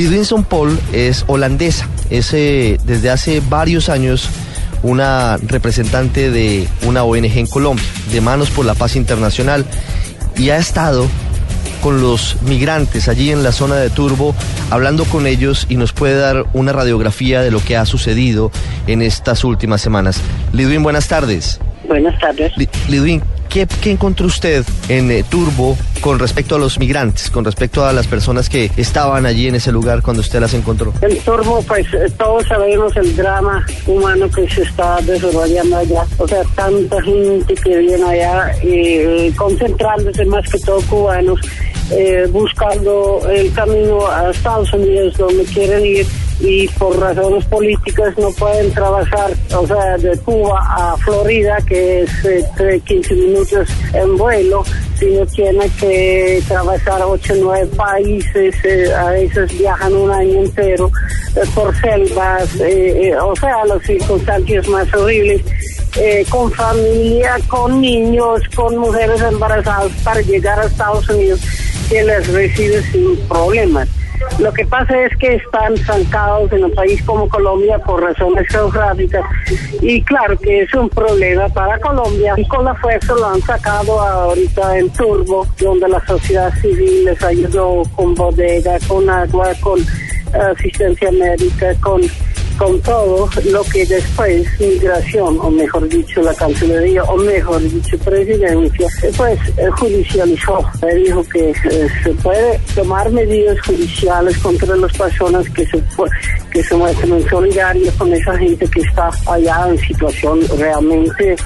Lidwinson Paul es holandesa, es eh, desde hace varios años una representante de una ONG en Colombia, de Manos por la Paz Internacional, y ha estado con los migrantes allí en la zona de Turbo, hablando con ellos y nos puede dar una radiografía de lo que ha sucedido en estas últimas semanas. Lidwin, buenas tardes. Buenas tardes. Lidwin, ¿qué, encontró usted en eh, Turbo con respecto a los migrantes, con respecto a las personas que estaban allí en ese lugar cuando usted las encontró? En Turbo, pues todos sabemos el drama humano que se está desarrollando allá. O sea, tanta gente que viene allá, eh, concentrándose más que todo cubanos eh, buscando el camino a Estados Unidos donde quieren ir y por razones políticas no pueden trabajar, o sea, de Cuba a Florida, que es eh, 15 minutos en vuelo, sino tienen que trabajar 8 o 9 países, eh, a veces viajan un año entero eh, por selvas, o sea, las circunstancias más horribles. con familia, con niños, con mujeres embarazadas para llegar a Estados Unidos que les recibe sin problemas. Lo que pasa es que están zancados en un país como Colombia por razones geográficas y claro que es un problema para Colombia y con la fuerza lo han sacado ahorita en turbo, donde la sociedad civil les ayudó con bodega, con agua, con asistencia médica, con con todo lo que después migración, o mejor dicho la Cancillería, o mejor dicho presidencia, pues eh, judicializó. Dijo que eh, se puede tomar medidas judiciales contra las personas que se que se muestran solidarias con esa gente que está allá en situación realmente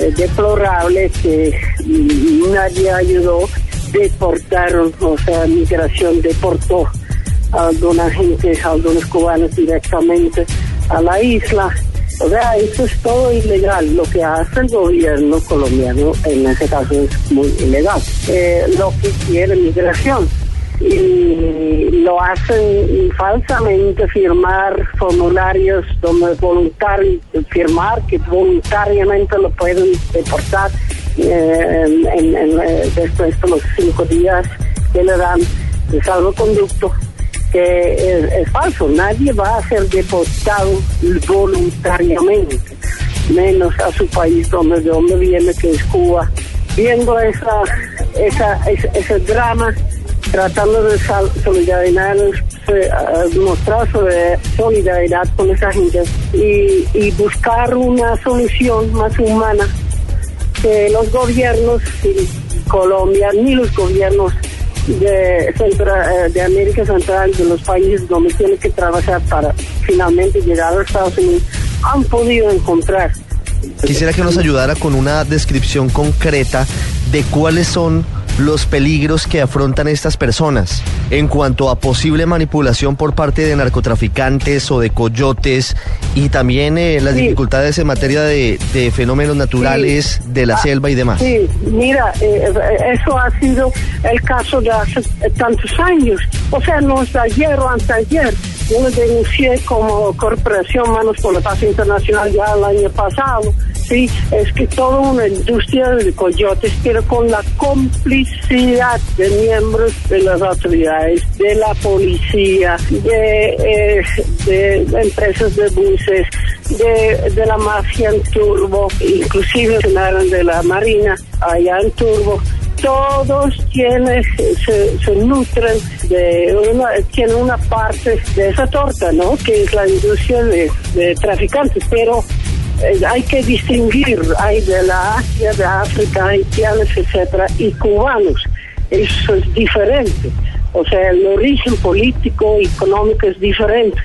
eh, deplorable que nadie ayudó deportaron, o sea, migración deportó a alguna gente, a algunos cubanos directamente a la isla. O sea, eso es todo ilegal. Lo que hace el gobierno colombiano, en ese caso, es muy ilegal. Eh, lo que quiere migración. Y lo hacen falsamente firmar formularios donde firmar que voluntariamente lo pueden deportar eh, en, eh, después de los cinco días que le dan de salvoconducto que es, falso. Nadie va a ser deportado voluntariamente, menos a su país donde, de donde viene, que es Cuba. Viendo esa, esa, ese, drama, tratando de solidaridad, eh, mostrar solidaridad con esa gente y, y buscar una solución más humana que los gobiernos, Colombia, ni los gobiernos de, eh, de América Central, de los países donde tiene que trabajar para finalmente llegar a Estados Unidos, han podido encontrar. Quisiera que nos ayudara con una descripción concreta de cuáles son los peligros que afrontan estas personas en cuanto a posible manipulación por parte de narcotraficantes o de coyotes y también eh, las dificultades en materia de, fenómenos naturales de la ah, selva y demás. Sí, mira, eh, eso ha sido el caso de hace tantos años. O sea, no es de ayer o antes de ayer. Yo lo denuncié como Corporación Manos por la Paz Internacional ya el año pasado sí, es que toda una industria de coyotes, pero con la complicidad de miembros de las autoridades, de la policía, de, eh, de empresas de buses, de, la mafia en Turbo, inclusive de la Marina allá en Turbo, todos quienes se, se, nutren de una, tienen una parte de esa torta, ¿no? Que es la industria de, traficantes, pero hay que distinguir, hay de la Asia, de África, haitianos, etcétera, y cubanos. Eso es diferente. O sea, el origen político y económico es diferente.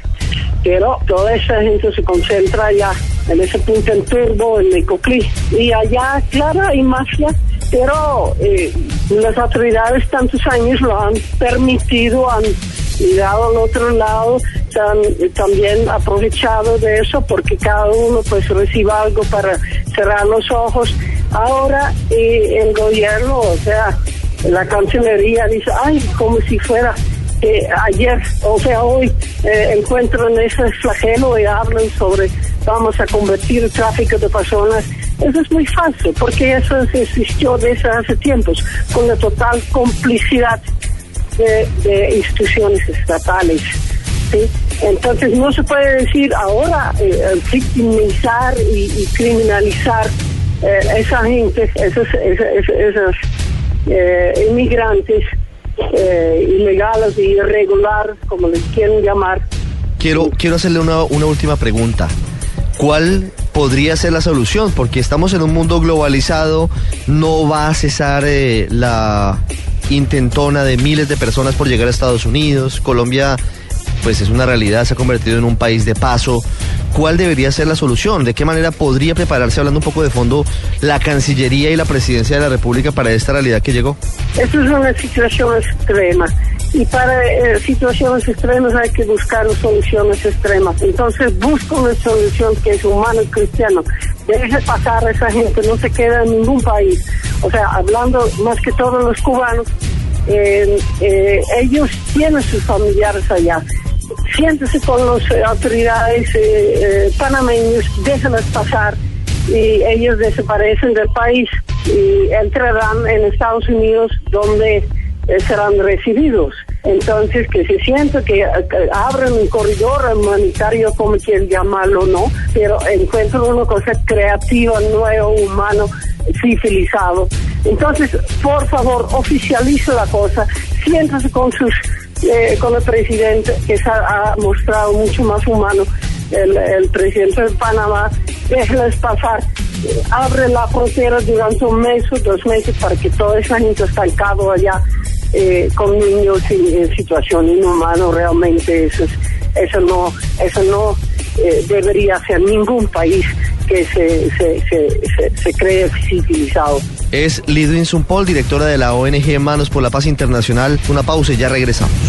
Pero toda esa gente se concentra allá, en ese punto en Turbo, en Necoclí. Y allá, claro, hay mafia, pero eh, las autoridades tantos años lo han permitido, han mirado al otro lado, han también aprovechado de eso porque cada uno pues reciba algo para cerrar los ojos. Ahora eh, el gobierno, o sea, la Cancillería dice, ay, como si fuera eh, ayer, o sea, hoy eh, encuentran ese flagelo y hablan sobre vamos a convertir el tráfico de personas. Eso es muy falso, porque eso existió desde hace tiempos, con la total complicidad de, instituciones estatales Entonces no se puede decir ahora eh, victimizar y, criminalizar eh, esa gente, esos, esos, eh, inmigrantes eh, ilegales y irregulares, como les quieren llamar. Quiero, quiero hacerle una, una última pregunta. ¿Cuál podría ser la solución? Porque estamos en un mundo globalizado, no va a cesar la intentona de miles de personas por llegar a Estados Unidos. Colombia pues es una realidad, se ha convertido en un país de paso. ¿Cuál debería ser la solución? ¿De qué manera podría prepararse, hablando un poco de fondo, la Cancillería y la Presidencia de la República para esta realidad que llegó? Esto es una situación extrema y para eh, situaciones extremas hay que buscar soluciones extremas. Entonces busco una solución que es humano y cristiano. Deje pasar a esa gente, no se queda en ningún país. O sea, hablando más que todos los cubanos, eh, eh, ellos tienen sus familiares allá siéntese con las eh, autoridades eh, eh, panameños, déjenlas pasar y ellos desaparecen del país y entrarán en Estados Unidos donde serán recibidos. Entonces, que se sienta que, abren un corredor humanitario, como quieran llamarlo, ¿no? Pero encuentran una cosa creativa, nuevo, humano, civilizado. Entonces, por favor, oficialice la cosa, siéntase con sus eh, con el presidente, que se ha, mostrado mucho más humano, el, presidente de Panamá, déjeles pasar, abre la frontera durante un mes o dos meses para que toda esa gente estancado allá eh, con niños en, situación inhumana, realmente eso, eso no, eso no eh, debería ser ningún país que se, se, se, se, cree civilizado. Es Lidwin Sumpol, directora de la ONG Manos por la Paz Internacional. Una pausa y ya regresamos.